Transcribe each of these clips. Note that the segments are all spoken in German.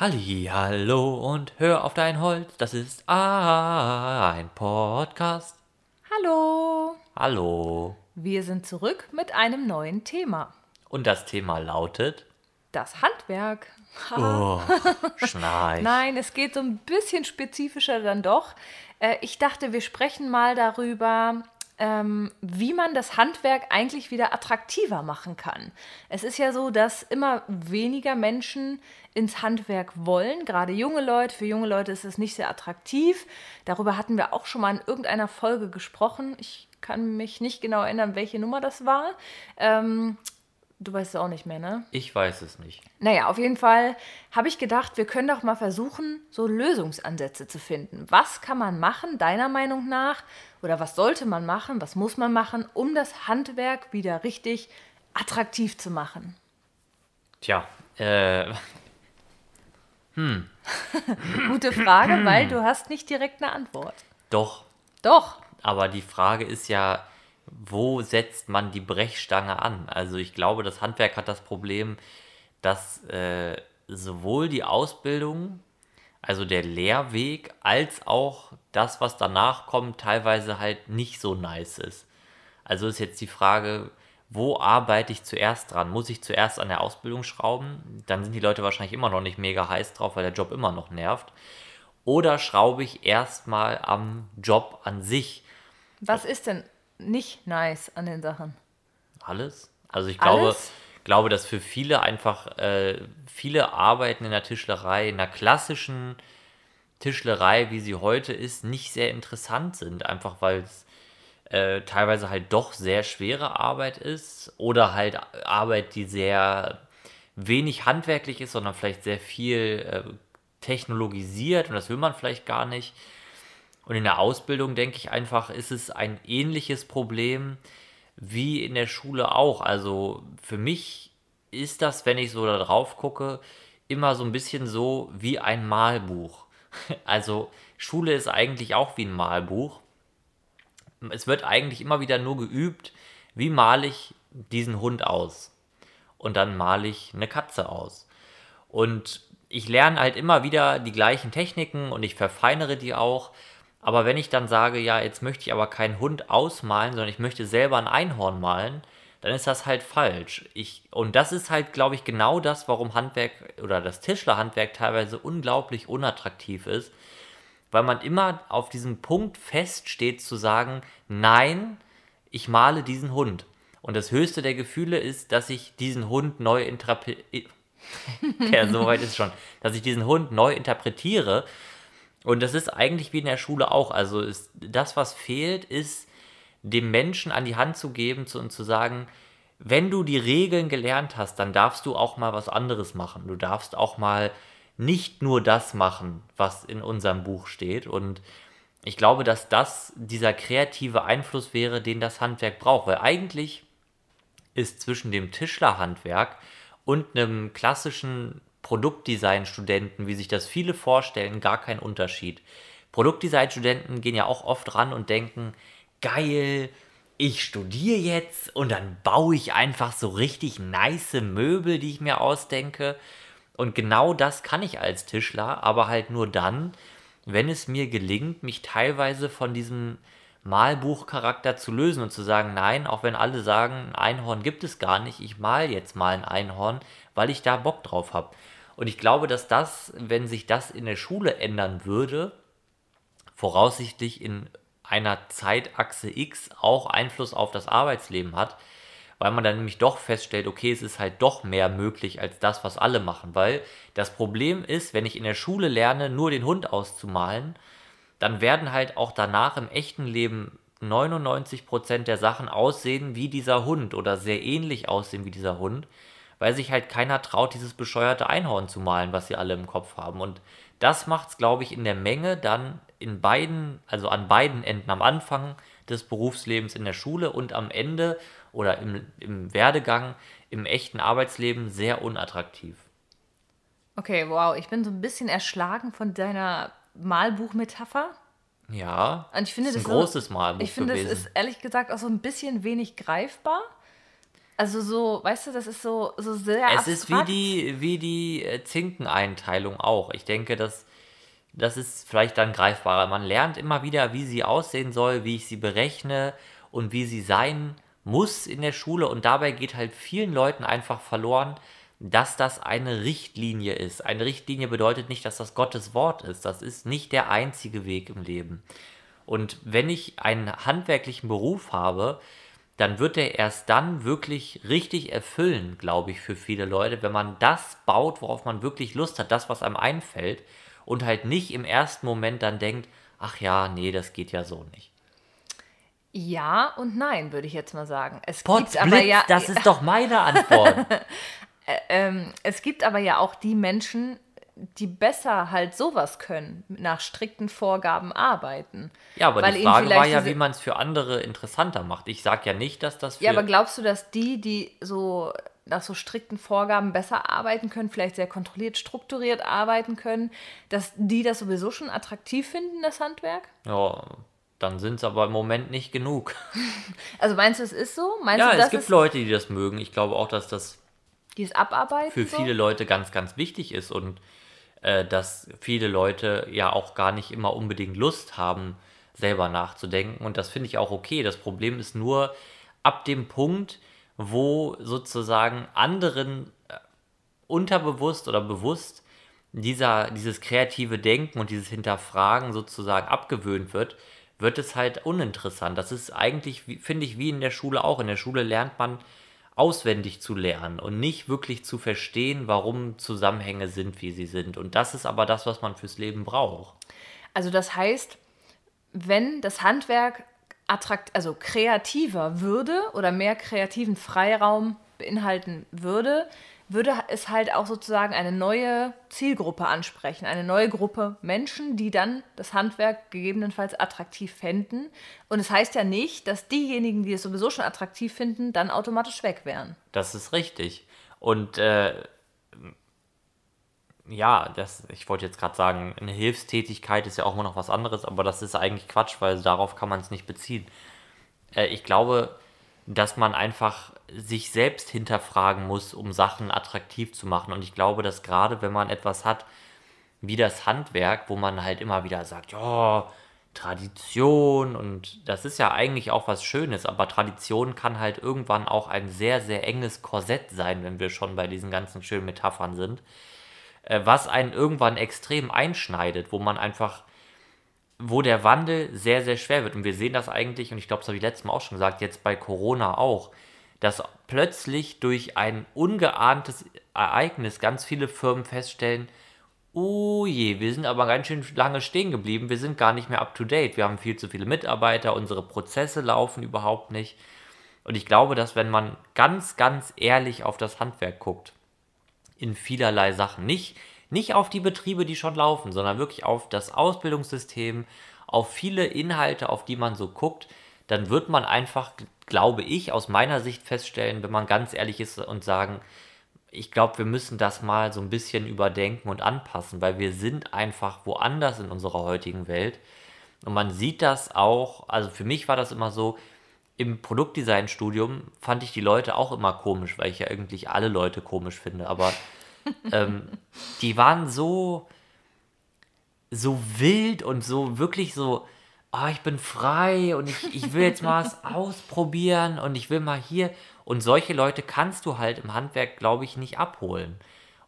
Halli, hallo und hör auf dein Holz, das ist ein Podcast. Hallo, Hallo. wir sind zurück mit einem neuen Thema. Und das Thema lautet. Das Handwerk. Oh, Schnarch. Nein, es geht so ein bisschen spezifischer dann doch. Äh, ich dachte, wir sprechen mal darüber, ähm, wie man das Handwerk eigentlich wieder attraktiver machen kann. Es ist ja so, dass immer weniger Menschen ins Handwerk wollen, gerade junge Leute. Für junge Leute ist es nicht sehr attraktiv. Darüber hatten wir auch schon mal in irgendeiner Folge gesprochen. Ich kann mich nicht genau erinnern, welche Nummer das war. Ähm, du weißt es auch nicht mehr, ne? Ich weiß es nicht. Naja, auf jeden Fall habe ich gedacht, wir können doch mal versuchen, so Lösungsansätze zu finden. Was kann man machen, deiner Meinung nach? Oder was sollte man machen? Was muss man machen, um das Handwerk wieder richtig attraktiv zu machen? Tja, äh, Gute Frage, weil du hast nicht direkt eine Antwort. doch. Doch. Aber die Frage ist ja, wo setzt man die Brechstange an? Also ich glaube, das Handwerk hat das Problem, dass äh, sowohl die Ausbildung, also der Lehrweg, als auch das, was danach kommt, teilweise halt nicht so nice ist. Also ist jetzt die Frage, wo arbeite ich zuerst dran? Muss ich zuerst an der Ausbildung schrauben? Dann sind die Leute wahrscheinlich immer noch nicht mega heiß drauf, weil der Job immer noch nervt. Oder schraube ich erstmal am Job an sich? Was ist denn nicht nice an den Sachen? Alles? Also ich glaube, Alles? glaube, dass für viele einfach äh, viele Arbeiten in der Tischlerei, in der klassischen Tischlerei, wie sie heute ist, nicht sehr interessant sind. Einfach weil es äh, teilweise halt doch sehr schwere Arbeit ist oder halt Arbeit, die sehr wenig handwerklich ist, sondern vielleicht sehr viel äh, technologisiert und das will man vielleicht gar nicht. Und in der Ausbildung denke ich einfach, ist es ein ähnliches Problem wie in der Schule auch. Also für mich ist das, wenn ich so da drauf gucke, immer so ein bisschen so wie ein Malbuch. Also Schule ist eigentlich auch wie ein Malbuch. Es wird eigentlich immer wieder nur geübt, wie male ich diesen Hund aus. Und dann male ich eine Katze aus. Und ich lerne halt immer wieder die gleichen Techniken und ich verfeinere die auch. Aber wenn ich dann sage, ja, jetzt möchte ich aber keinen Hund ausmalen, sondern ich möchte selber ein Einhorn malen, dann ist das halt falsch. Ich, und das ist halt, glaube ich, genau das, warum Handwerk oder das Tischlerhandwerk teilweise unglaublich unattraktiv ist, weil man immer auf diesem Punkt feststeht zu sagen, nein, ich male diesen Hund. Und das höchste der Gefühle ist, dass ich diesen Hund neu interpretiere. ja, soweit ist schon. Dass ich diesen Hund neu interpretiere. Und das ist eigentlich wie in der Schule auch. Also ist, das, was fehlt, ist dem Menschen an die Hand zu geben zu, und zu sagen, wenn du die Regeln gelernt hast, dann darfst du auch mal was anderes machen. Du darfst auch mal nicht nur das machen, was in unserem Buch steht. Und ich glaube, dass das dieser kreative Einfluss wäre, den das Handwerk braucht. Weil eigentlich ist zwischen dem Tischlerhandwerk und einem klassischen Produktdesign-Studenten, wie sich das viele vorstellen, gar kein Unterschied. Produktdesign-Studenten gehen ja auch oft ran und denken, geil, ich studiere jetzt und dann baue ich einfach so richtig nice Möbel, die ich mir ausdenke. Und genau das kann ich als Tischler, aber halt nur dann, wenn es mir gelingt, mich teilweise von diesem Malbuchcharakter zu lösen und zu sagen, nein, auch wenn alle sagen, ein Einhorn gibt es gar nicht, ich mal jetzt mal ein Einhorn, weil ich da Bock drauf habe. Und ich glaube, dass das, wenn sich das in der Schule ändern würde, voraussichtlich in einer Zeitachse X auch Einfluss auf das Arbeitsleben hat, weil man dann nämlich doch feststellt, okay, es ist halt doch mehr möglich als das, was alle machen, weil das Problem ist, wenn ich in der Schule lerne, nur den Hund auszumalen, dann werden halt auch danach im echten Leben 99% der Sachen aussehen wie dieser Hund oder sehr ähnlich aussehen wie dieser Hund, weil sich halt keiner traut, dieses bescheuerte Einhorn zu malen, was sie alle im Kopf haben. Und das macht es, glaube ich, in der Menge dann in beiden, also an beiden Enden, am Anfang des Berufslebens in der Schule und am Ende oder im, im Werdegang im echten Arbeitsleben sehr unattraktiv. Okay, wow, ich bin so ein bisschen erschlagen von deiner Malbuchmetapher. Ja, Und ich finde, ist ein das großes Malbuch Ich finde, es gewesen. ist ehrlich gesagt auch so ein bisschen wenig greifbar. Also so, weißt du, das ist so, so sehr Es abstrakt. ist wie die, wie die äh, Zinkeneinteilung auch. Ich denke, dass das ist vielleicht dann greifbarer. Man lernt immer wieder, wie sie aussehen soll, wie ich sie berechne und wie sie sein muss in der Schule. Und dabei geht halt vielen Leuten einfach verloren, dass das eine Richtlinie ist. Eine Richtlinie bedeutet nicht, dass das Gottes Wort ist. Das ist nicht der einzige Weg im Leben. Und wenn ich einen handwerklichen Beruf habe, dann wird er erst dann wirklich richtig erfüllen, glaube ich, für viele Leute, wenn man das baut, worauf man wirklich Lust hat, das, was einem einfällt und halt nicht im ersten Moment dann denkt, ach ja, nee, das geht ja so nicht. Ja und nein, würde ich jetzt mal sagen. Es Potz, Blitz, ja, das ist doch meine Antwort. ähm, es gibt aber ja auch die Menschen, die besser halt sowas können, nach strikten Vorgaben arbeiten. ja, aber Weil die Frage war ja, wie man es für andere interessanter macht. Ich sage ja nicht, dass das für... Ja, aber glaubst du, dass die, die so nach so strikten Vorgaben besser arbeiten können, vielleicht sehr kontrolliert, strukturiert arbeiten können, dass die das sowieso schon attraktiv finden, das Handwerk? ja, dann sind es aber im Moment nicht genug. Also meinst du, es ist so? Meinst Ja, du, es gibt Leute, die das mögen. Ich glaube auch, dass das dieses Abarbeiten für so? viele Leute ganz, ganz wichtig ist und äh, dass viele Leute ja auch gar nicht immer unbedingt Lust haben, selber nachzudenken. Und das finde ich auch okay. Das Problem ist nur ab dem Punkt, wo sozusagen anderen äh, unterbewusst oder bewusst dieser, dieses kreative Denken und dieses Hinterfragen sozusagen abgewöhnt wird, wird es halt uninteressant. Das ist eigentlich, finde ich, wie in der Schule auch. In der Schule lernt man auswendig zu lernen und nicht wirklich zu verstehen, warum Zusammenhänge sind, wie sie sind. Und das ist aber das, was man fürs Leben braucht. Also das heißt, wenn das Handwerk attrakt, also kreativer würde oder mehr kreativen Freiraum beinhalten würde, würde es halt auch sozusagen eine neue Zielgruppe ansprechen, eine neue Gruppe Menschen, die dann das Handwerk gegebenenfalls attraktiv fänden. Und es heißt ja nicht, dass diejenigen, die es sowieso schon attraktiv finden, dann automatisch weg wären. Das ist richtig. Und äh, ja, das, ich wollte jetzt gerade sagen, eine Hilfstätigkeit ist ja auch immer noch was anderes, aber das ist eigentlich Quatsch, weil darauf kann man es nicht beziehen. Äh, ich glaube, dass man einfach sich selbst hinterfragen muss, um Sachen attraktiv zu machen. Und ich glaube, dass gerade wenn man etwas hat, wie das Handwerk, wo man halt immer wieder sagt, ja, Tradition und das ist ja eigentlich auch was Schönes, aber Tradition kann halt irgendwann auch ein sehr, sehr enges Korsett sein, wenn wir schon bei diesen ganzen schönen Metaphern sind, äh, was einen irgendwann extrem einschneidet, wo man einfach, wo der Wandel sehr, sehr schwer wird. Und wir sehen das eigentlich, und ich glaube, das habe ich letztes Mal auch schon gesagt, jetzt bei Corona auch, dass plötzlich durch ein ungeahntes Ereignis ganz viele Firmen feststellen, Oh je, wir sind aber ganz schön lange stehen geblieben. Wir sind gar nicht mehr up to date. Wir haben viel zu viele Mitarbeiter, unsere Prozesse laufen überhaupt nicht. Und ich glaube, dass wenn man ganz, ganz ehrlich auf das Handwerk guckt, in vielerlei Sachen, nicht, nicht auf die Betriebe, die schon laufen, sondern wirklich auf das Ausbildungssystem, auf viele Inhalte, auf die man so guckt, dann wird man einfach, glaube ich, aus meiner Sicht feststellen, wenn man ganz ehrlich ist und sagen, ich glaube, wir müssen das mal so ein bisschen überdenken und anpassen, weil wir sind einfach woanders in unserer heutigen Welt. Und man sieht das auch, also für mich war das immer so, im Produktdesign-Studium fand ich die Leute auch immer komisch, weil ich ja eigentlich alle Leute komisch finde, aber ähm, die waren so, so wild und so wirklich so, ah, ich bin frei und ich, ich will jetzt mal was ausprobieren und ich will mal hier. Und solche Leute kannst du halt im Handwerk, glaube ich, nicht abholen.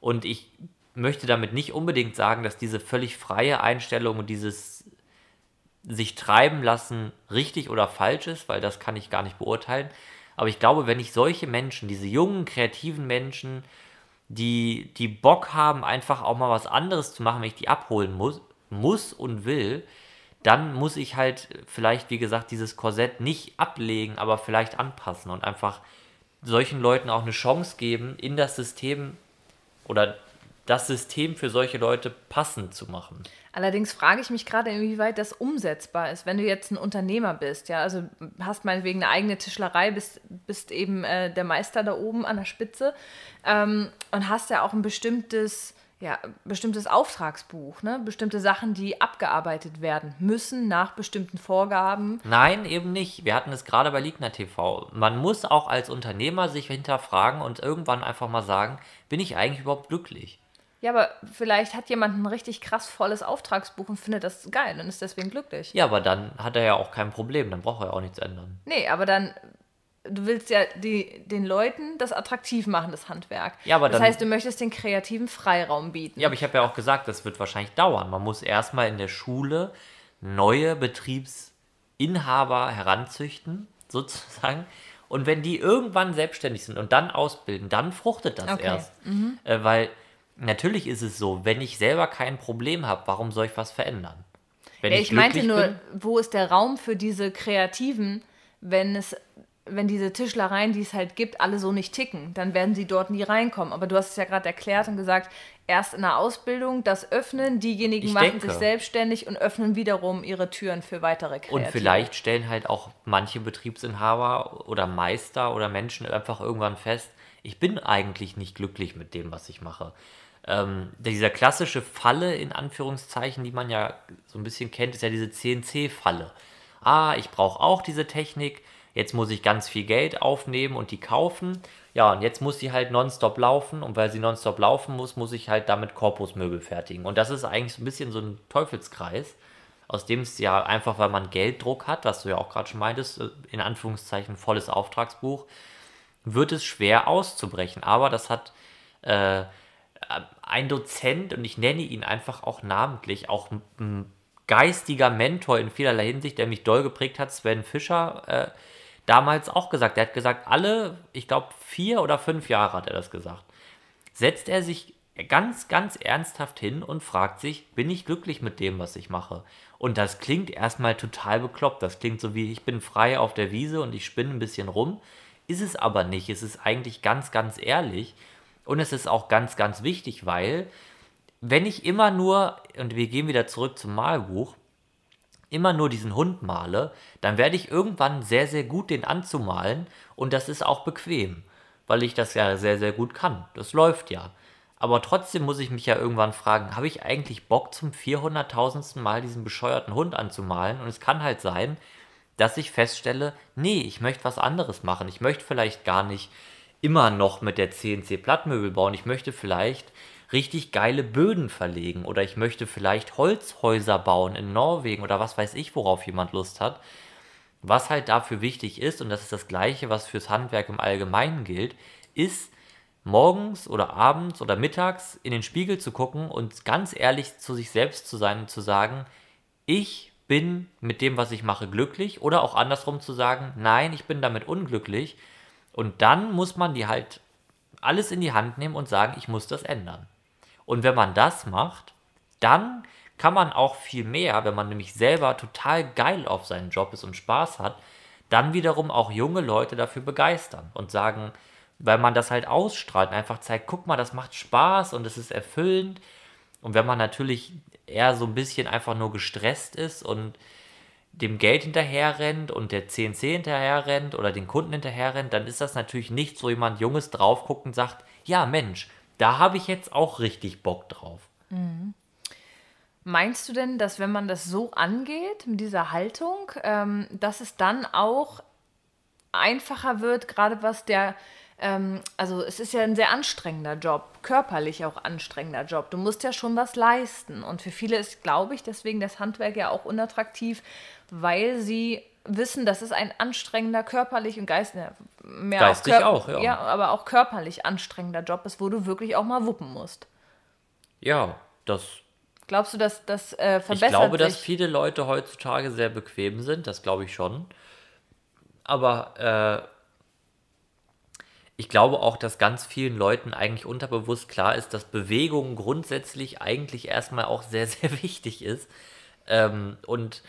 Und ich möchte damit nicht unbedingt sagen, dass diese völlig freie Einstellung und dieses sich treiben lassen richtig oder falsch ist, weil das kann ich gar nicht beurteilen. Aber ich glaube, wenn ich solche Menschen, diese jungen, kreativen Menschen, die, die Bock haben, einfach auch mal was anderes zu machen, wenn ich die abholen muss, muss und will, dann muss ich halt vielleicht, wie gesagt, dieses Korsett nicht ablegen, aber vielleicht anpassen und einfach solchen Leuten auch eine Chance geben, in das System oder das System für solche Leute passend zu machen. Allerdings frage ich mich gerade, inwieweit das umsetzbar ist, wenn du jetzt ein Unternehmer bist, ja, also hast meinetwegen eine eigene Tischlerei, bist, bist eben äh, der Meister da oben an der Spitze ähm, und hast ja auch ein bestimmtes ja, bestimmtes Auftragsbuch, ne? bestimmte Sachen, die abgearbeitet werden müssen nach bestimmten Vorgaben. Nein, eben nicht. Wir hatten es gerade bei Ligna TV. Man muss auch als Unternehmer sich hinterfragen und irgendwann einfach mal sagen, bin ich eigentlich überhaupt glücklich? Ja, aber vielleicht hat jemand ein richtig krass volles Auftragsbuch und findet das geil und ist deswegen glücklich. Ja, aber dann hat er ja auch kein Problem, dann braucht er ja auch nichts ändern. Nee, aber dann du willst ja die, den Leuten das attraktiv machen, das Handwerk. Ja, aber das dann- heißt, du möchtest den kreativen Freiraum bieten. Ja, aber ich habe ja auch gesagt, das wird wahrscheinlich dauern. Man muss erstmal in der Schule neue Betriebsinhaber heranzüchten, sozusagen. Und wenn die irgendwann selbstständig sind und dann ausbilden, dann fruchtet das Okay. erst. Äh, weil natürlich ist es so, wenn ich selber kein Problem habe, warum soll ich was verändern? Wenn Ja, ich meinte glücklich nur, bin- wo ist der Raum für diese Kreativen, wenn es, wenn diese Tischlereien, die es halt gibt, alle so nicht ticken, dann werden sie dort nie reinkommen. Aber du hast es ja gerade erklärt und gesagt, erst in der Ausbildung das öffnen, diejenigen Ich machen denke. sich selbstständig und öffnen wiederum ihre Türen für weitere Kreative. Und vielleicht stellen halt auch manche Betriebsinhaber oder Meister oder Menschen einfach irgendwann fest, ich bin eigentlich nicht glücklich mit dem, was ich mache. Ähm, dieser klassische Falle in Anführungszeichen, die man ja so ein bisschen kennt, ist ja diese CNC-Falle. Ah, ich brauche auch diese Technik, jetzt muss ich ganz viel Geld aufnehmen und die kaufen. Ja, und jetzt muss sie halt nonstop laufen und weil sie nonstop laufen muss, muss ich halt damit Korpusmöbel fertigen. Und das ist eigentlich so ein bisschen so ein Teufelskreis aus dem es ja einfach, weil man Gelddruck hat, was du ja auch gerade schon meintest, äh, in Anführungszeichen volles Auftragsbuch, wird es schwer auszubrechen. Aber das hat äh, ein Dozent, und ich nenne ihn einfach auch namentlich, auch ein- ein geistiger Mentor in vielerlei Hinsicht, der mich doll geprägt hat, Sven Fischer, äh, damals auch gesagt. Er hat gesagt, alle, ich glaube, vier oder fünf Jahre hat er das gesagt setzt er sich ganz, ganz ernsthaft hin und fragt sich, bin ich glücklich mit dem, was ich mache? Und das klingt erstmal total bekloppt. Das klingt so wie, ich bin frei auf der Wiese und ich spinne ein bisschen rum. Ist es aber nicht. Es ist eigentlich ganz, ganz ehrlich. Und es ist auch ganz, ganz wichtig, weil wenn ich immer nur, und wir gehen wieder zurück zum Malbuch, immer nur diesen Hund male, dann werde ich irgendwann sehr, sehr gut den anzumalen und das ist auch bequem, weil ich das ja sehr, sehr gut kann. Das läuft ja. Aber trotzdem muss ich mich ja irgendwann fragen, habe ich eigentlich Bock zum 400.000. Mal diesen bescheuerten Hund anzumalen? Und es kann halt sein, dass ich feststelle, nee, ich möchte was anderes machen. Ich möchte vielleicht gar nicht immer noch mit der CNC Plattmöbel bauen. Ich möchte vielleicht richtig geile Böden verlegen oder ich möchte vielleicht Holzhäuser bauen in Norwegen oder was weiß ich, worauf jemand Lust hat. Was halt dafür wichtig ist, und das ist das Gleiche, was fürs Handwerk im Allgemeinen gilt, ist morgens oder abends oder mittags in den Spiegel zu gucken und ganz ehrlich zu sich selbst zu sein und zu sagen, ich bin mit dem, was ich mache, glücklich oder auch andersrum zu sagen, nein, ich bin damit unglücklich. Und dann muss man die halt alles in die Hand nehmen und sagen, ich muss das ändern. Und wenn man das macht, dann kann man auch viel mehr, wenn man nämlich selber total geil auf seinen Job ist und Spaß hat, dann wiederum auch junge Leute dafür begeistern und sagen, weil man das halt ausstrahlt einfach zeigt, guck mal, das macht Spaß und es ist erfüllend. Und wenn man natürlich eher so ein bisschen einfach nur gestresst ist und dem Geld hinterher rennt und der CNC hinterher rennt oder den Kunden hinterher rennt, dann ist das natürlich nicht so jemand Junges drauf guckt und sagt, ja Mensch, da habe ich jetzt auch richtig Bock drauf. Meinst du denn, dass wenn man das so angeht, mit dieser Haltung, ähm, dass es dann auch einfacher wird, gerade was der, ähm, also es ist ja ein sehr anstrengender Job, körperlich auch anstrengender Job. Du musst ja schon was leisten. Und für viele ist, glaube ich, deswegen das Handwerk ja auch unattraktiv, weil sie wissen, dass es ein anstrengender, körperlich und geist, mehr Geistig kör- auch, ja. ja. aber auch körperlich anstrengender Job ist, wo du wirklich auch mal wuppen musst. Ja, das Glaubst du, dass das äh, Ich verbessert glaube, sich? dass viele Leute heutzutage sehr bequem sind, das glaube ich schon. Aber äh, ich glaube auch, dass ganz vielen Leuten eigentlich unterbewusst klar ist, dass Bewegung grundsätzlich eigentlich erstmal auch sehr, sehr wichtig ist. Ähm, und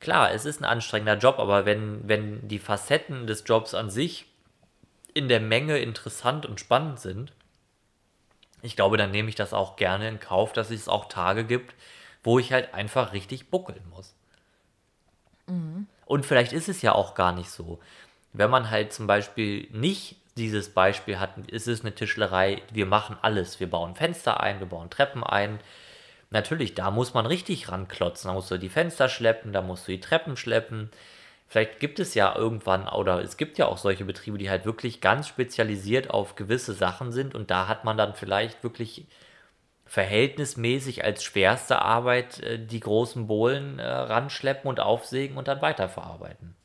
klar, es ist ein anstrengender Job, aber wenn, wenn die Facetten des Jobs an sich in der Menge interessant und spannend sind, ich glaube, dann nehme ich das auch gerne in Kauf, dass es auch Tage gibt, wo ich halt einfach richtig buckeln muss. Und vielleicht ist es ja auch gar nicht so. Wenn man halt zum Beispiel nicht dieses Beispiel hatten, ist es eine Tischlerei, wir machen alles. Wir bauen Fenster ein, wir bauen Treppen ein. Natürlich, da muss man richtig ranklotzen. Da musst du die Fenster schleppen, da musst du die Treppen schleppen. Vielleicht gibt es ja irgendwann, oder es gibt ja auch solche Betriebe, die halt wirklich ganz spezialisiert auf gewisse Sachen sind und da hat man dann vielleicht wirklich verhältnismäßig als schwerste Arbeit äh, die großen Bohlen äh, ranschleppen und aufsägen und dann weiterverarbeiten.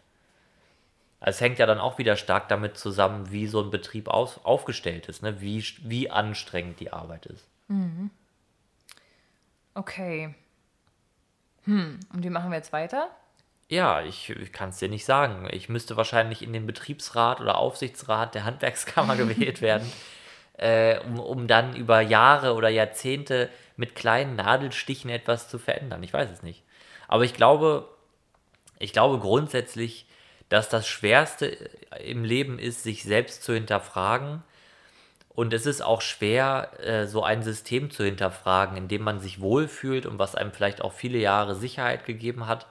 Also es hängt ja dann auch wieder stark damit zusammen, wie so ein Betrieb aus, aufgestellt ist, ne? wie, wie anstrengend die Arbeit ist. Mhm. Okay. Hm, und wie machen wir jetzt weiter? Ja, ich, ich kann es dir nicht sagen. Ich müsste wahrscheinlich in den Betriebsrat oder Aufsichtsrat der Handwerkskammer gewählt werden, äh, um, um dann über Jahre oder Jahrzehnte mit kleinen Nadelstichen etwas zu verändern. Ich weiß es nicht. Aber ich glaube, ich glaube grundsätzlich, dass das Schwerste im Leben ist, sich selbst zu hinterfragen. Und es ist auch schwer, äh, so ein System zu hinterfragen, in dem man sich wohlfühlt und was einem vielleicht auch viele Jahre Sicherheit gegeben hat.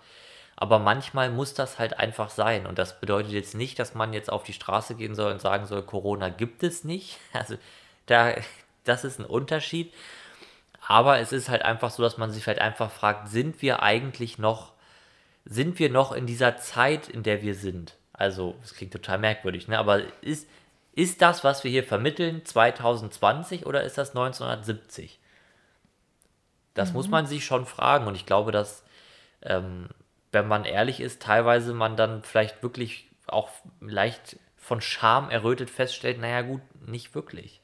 Aber manchmal muss das halt einfach sein. Und das bedeutet jetzt nicht, dass man jetzt auf die Straße gehen soll und sagen soll, Corona gibt es nicht. Also da, das ist ein Unterschied. Aber es ist halt einfach so, dass man sich halt einfach fragt, sind wir eigentlich noch sind wir noch in dieser Zeit, in der wir sind? Also, das klingt total merkwürdig, ne? aber ist, ist das, was wir hier vermitteln, 2020 oder ist das 1970? Das mhm. muss man sich schon fragen und ich glaube, dass, ähm, wenn man ehrlich ist, teilweise man dann vielleicht wirklich auch leicht von Scham errötet feststellt, naja gut, nicht wirklich.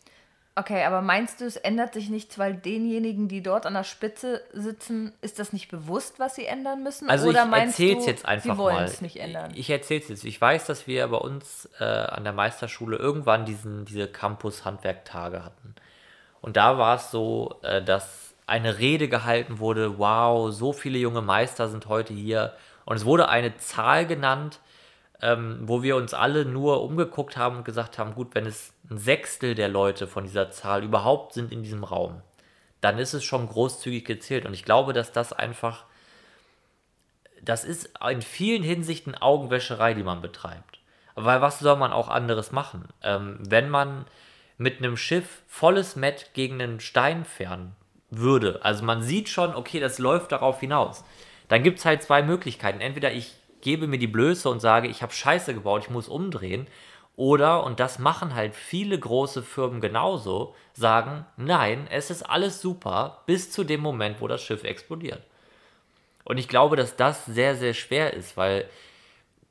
Okay, aber meinst du, es ändert sich nichts, weil denjenigen, die dort an der Spitze sitzen, ist das nicht bewusst, was sie ändern müssen? Also Oder ich erzähle es jetzt einfach sie wollen mal. es nicht ändern? Ich erzähle es jetzt. Ich weiß, dass wir bei uns äh, an der Meisterschule irgendwann diesen, diese Campus-Handwerktage hatten. Und da war es so, äh, dass eine Rede gehalten wurde, wow, so viele junge Meister sind heute hier. Und es wurde eine Zahl genannt, ähm, wo wir uns alle nur umgeguckt haben und gesagt haben, gut, wenn es ein Sechstel der Leute von dieser Zahl überhaupt sind in diesem Raum, dann ist es schon großzügig gezählt. Und ich glaube, dass das einfach, das ist in vielen Hinsichten Augenwäscherei, die man betreibt. Weil was soll man auch anderes machen? Ähm, wenn man mit einem Schiff volles Met gegen einen Stein fahren würde, also man sieht schon, okay, das läuft darauf hinaus, dann gibt es halt zwei Möglichkeiten. Entweder ich gebe mir die Blöße und sage, ich habe Scheiße gebaut, ich muss umdrehen. Oder, und das machen halt viele große Firmen genauso, sagen, nein, es ist alles super, bis zu dem Moment, wo das Schiff explodiert. Und ich glaube, dass das sehr, sehr schwer ist, weil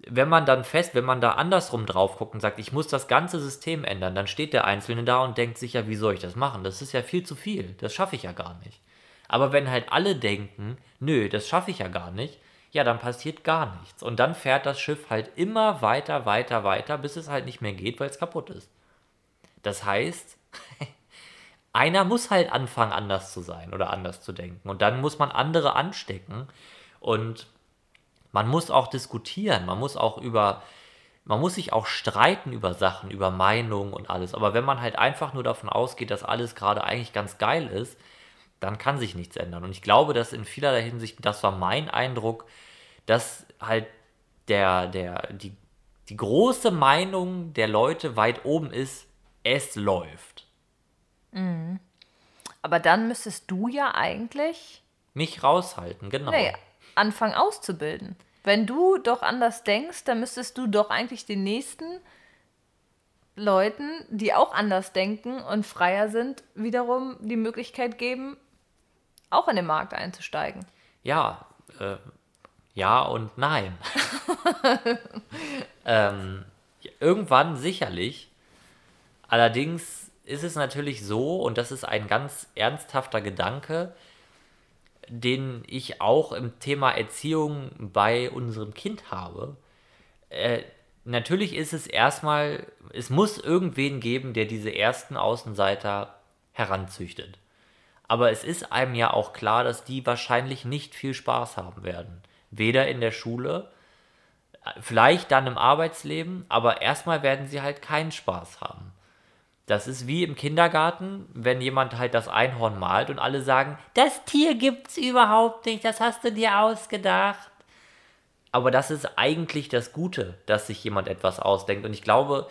wenn man dann fest, wenn man da andersrum drauf guckt und sagt, ich muss das ganze System ändern, dann steht der Einzelne da und denkt sich ja, wie soll ich das machen? Das ist ja viel zu viel, das schaffe ich ja gar nicht. Aber wenn halt alle denken, nö, das schaffe ich ja gar nicht, ja, dann passiert gar nichts. Und dann fährt das Schiff halt immer weiter, weiter, weiter, bis es halt nicht mehr geht, weil es kaputt ist. Das heißt, einer muss halt anfangen, anders zu sein oder anders zu denken. Und dann muss man andere anstecken. Und man muss auch diskutieren. Man muss auch über, man muss sich auch streiten über Sachen, über Meinungen und alles. Aber wenn man halt einfach nur davon ausgeht, dass alles gerade eigentlich ganz geil ist, dann kann sich nichts ändern. Und ich glaube, dass in vielerlei Hinsicht, das war mein Eindruck, dass halt der, der, die, die große Meinung der Leute weit oben ist, es läuft. Mhm. Aber dann müsstest du ja eigentlich mich raushalten, genau. Nee, anfangen auszubilden. Wenn du doch anders denkst, dann müsstest du doch eigentlich den nächsten Leuten, die auch anders denken und freier sind, wiederum die Möglichkeit geben, auch in den Markt einzusteigen. Ja, äh, ja und nein. ähm, irgendwann sicherlich. Allerdings ist es natürlich so, und das ist ein ganz ernsthafter Gedanke, den ich auch im Thema Erziehung bei unserem Kind habe. Äh, natürlich ist es erstmal, es muss irgendwen geben, der diese ersten Außenseiter heranzüchtet. Aber es ist einem ja auch klar, dass die wahrscheinlich nicht viel Spaß haben werden. Weder in der Schule, vielleicht dann im Arbeitsleben, aber erstmal werden sie halt keinen Spaß haben. Das ist wie im Kindergarten, wenn jemand halt das Einhorn malt und alle sagen, das Tier gibt's überhaupt nicht, das hast du dir ausgedacht. Aber das ist eigentlich das Gute, dass sich jemand etwas ausdenkt. Und ich glaube,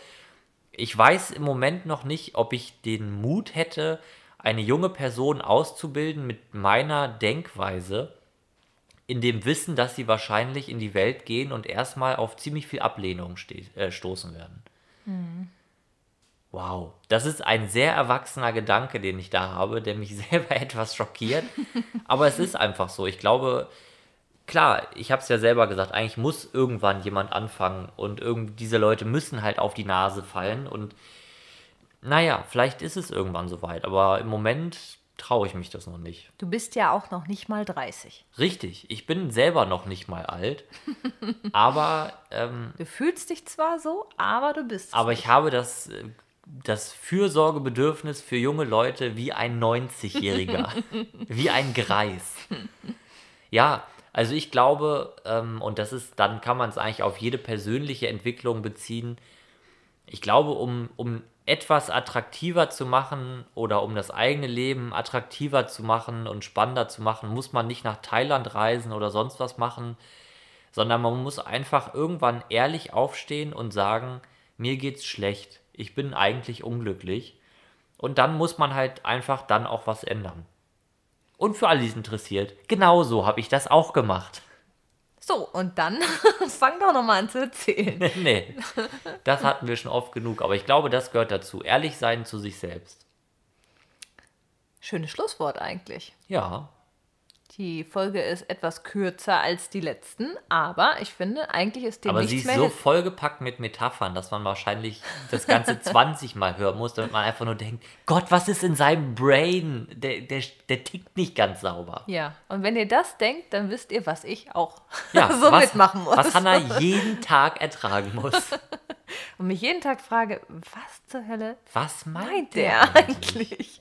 ich weiß im Moment noch nicht, ob ich den Mut hätte, eine junge Person auszubilden mit meiner Denkweise, in dem Wissen, dass sie wahrscheinlich in die Welt gehen und erstmal auf ziemlich viel Ablehnung äh, stoßen werden. Wow, das ist ein sehr erwachsener Gedanke, den ich da habe, der mich selber etwas schockiert. Aber es ist einfach so. Ich glaube, klar, ich habe es ja selber gesagt, eigentlich muss irgendwann jemand anfangen und irgend, diese Leute müssen halt auf die Nase fallen. Und naja, vielleicht ist es irgendwann soweit, aber im Moment traue ich mich das noch nicht. Du bist ja auch noch nicht mal 30. Richtig, ich bin selber noch nicht mal alt, aber, ähm, Du fühlst dich zwar so, aber du bist es aber nicht. ich habe das, das Fürsorgebedürfnis für junge Leute wie ein 90-Jähriger, wie ein Greis. Ja, also ich glaube, ähm, und das ist, dann kann man es eigentlich auf jede persönliche Entwicklung beziehen. Ich glaube, um, um etwas attraktiver zu machen oder um das eigene Leben attraktiver zu machen und spannender zu machen, muss man nicht nach Thailand reisen oder sonst was machen, sondern man muss einfach irgendwann ehrlich aufstehen und sagen, mir geht's schlecht, ich bin eigentlich unglücklich. Und dann muss man halt einfach dann auch was ändern. Und für alle, die es interessiert, genauso habe ich das auch gemacht. So, und dann fang doch nochmal an zu erzählen. nee, das hatten wir schon oft genug, aber ich glaube, das gehört dazu. Ehrlich sein zu sich selbst. Schönes Schlusswort eigentlich. Ja, Die Folge ist etwas kürzer als die letzten, aber ich finde, eigentlich ist dem aber sie ist mehr so vollgepackt mit Metaphern, dass man wahrscheinlich das Ganze 20 Mal hören muss, damit man einfach nur denkt, Gott, was ist in seinem Brain? Der, der, der tickt nicht ganz sauber. Ja, und wenn ihr das denkt, dann wisst ihr, was ich auch Ja, so was, mitmachen muss. Was Hannah jeden Tag ertragen muss. und mich jeden Tag frage, was zur Hölle Was meint, meint der eigentlich?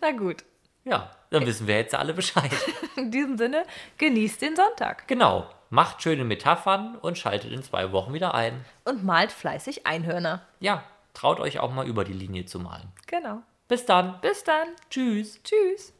Na gut, Ja, dann wissen wir jetzt alle Bescheid. in diesem Sinne, genießt den Sonntag Genau. Macht schöne Metaphern und schaltet in zwei Wochen wieder ein. und malt fleißig Einhörner. Ja, traut euch auch mal über die Linie zu malen. Genau. Bis dann. Bis dann. Tschüss. Tschüss.